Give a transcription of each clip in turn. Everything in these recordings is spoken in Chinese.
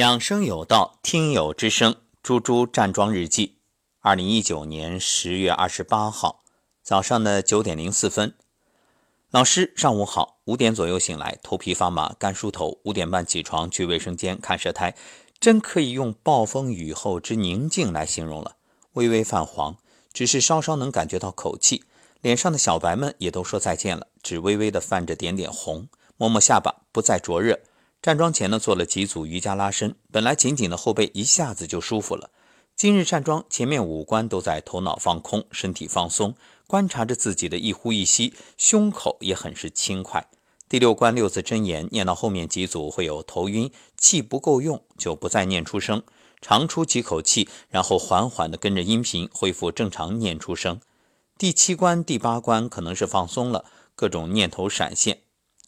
养生有道，听友之声，猪猪站桩日记，二零一九年十月二十八号早上的九点零四分，老师上午好，五点左右醒来，头皮发麻，干梳头，五点半起床去卫生间看舌苔，真可以用暴风雨后之宁静来形容了，微微泛黄，只是稍稍能感觉到口气，脸上的小白们也都说再见了，只微微的泛着点点红，摸摸下巴，不再灼热。站桩前呢，做了几组瑜伽拉伸，本来紧紧的后背一下子就舒服了。今日站桩，前面五官都在头脑放空，身体放松，观察着自己的一呼一吸，胸口也很是轻快。第六关六字真言念到后面几组会有头晕，气不够用就不再念出声，长出几口气，然后缓缓的跟着音频恢复正常念出声。第七关第八关可能是放松了，各种念头闪现。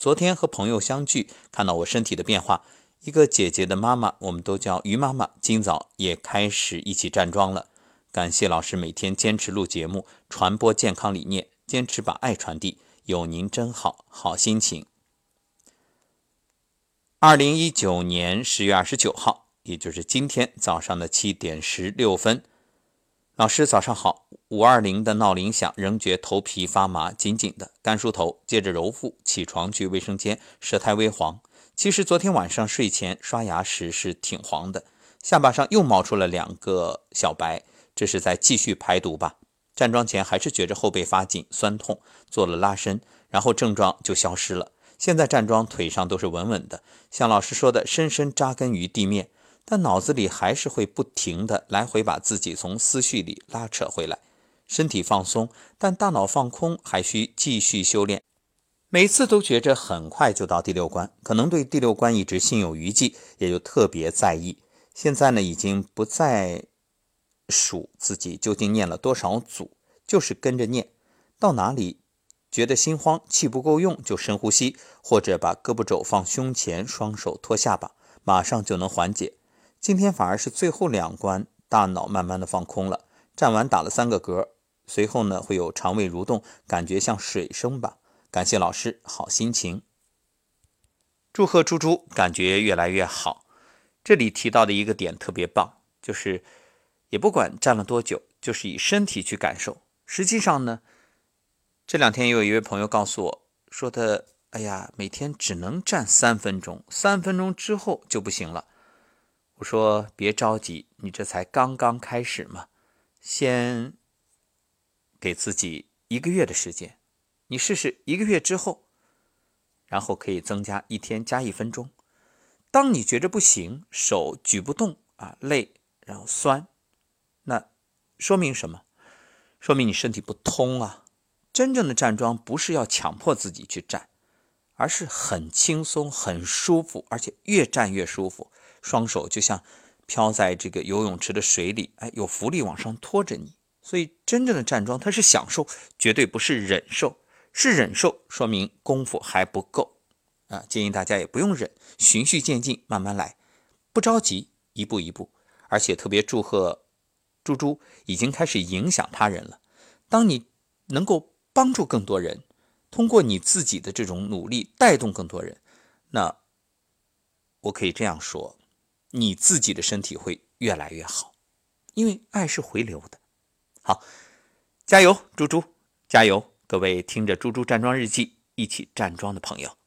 昨天和朋友相聚，看到我身体的变化。一个姐姐的妈妈，我们都叫于妈妈，今早也开始一起站桩了。感谢老师每天坚持录节目，传播健康理念，坚持把爱传递。有您真好，好心情。二零一九年十月二十九号，也就是今天早上的七点十六分。老师早上好，五二零的闹铃响，仍觉头皮发麻，紧紧的干梳头，接着揉腹，起床去卫生间，舌苔微黄。其实昨天晚上睡前刷牙时是挺黄的，下巴上又冒出了两个小白，这是在继续排毒吧？站桩前还是觉着后背发紧酸痛，做了拉伸，然后症状就消失了。现在站桩腿上都是稳稳的，像老师说的，深深扎根于地面。但脑子里还是会不停的来回把自己从思绪里拉扯回来，身体放松，但大脑放空，还需继续修炼。每次都觉着很快就到第六关，可能对第六关一直心有余悸，也就特别在意。现在呢，已经不再数自己究竟念了多少组，就是跟着念，到哪里觉得心慌、气不够用，就深呼吸，或者把胳膊肘放胸前，双手托下巴，马上就能缓解。今天反而是最后两关，大脑慢慢的放空了。站完打了三个嗝，随后呢会有肠胃蠕动，感觉像水声吧。感谢老师，好心情。祝贺猪猪，感觉越来越好。这里提到的一个点特别棒，就是也不管站了多久，就是以身体去感受。实际上呢，这两天也有一位朋友告诉我说的，哎呀，每天只能站三分钟，三分钟之后就不行了。我说别着急，你这才刚刚开始嘛，先给自己一个月的时间，你试试一个月之后，然后可以增加一天加一分钟。当你觉着不行，手举不动啊，累，然后酸，那说明什么？说明你身体不通啊。真正的站桩不是要强迫自己去站，而是很轻松、很舒服，而且越站越舒服。双手就像飘在这个游泳池的水里，哎，有浮力往上拖着你。所以真正的站桩，它是享受，绝对不是忍受。是忍受，说明功夫还不够啊！建议大家也不用忍，循序渐进，慢慢来，不着急，一步一步。而且特别祝贺猪猪已经开始影响他人了。当你能够帮助更多人，通过你自己的这种努力带动更多人，那。我可以这样说，你自己的身体会越来越好，因为爱是回流的。好，加油，猪猪，加油！各位听着猪猪站桩日记一起站桩的朋友。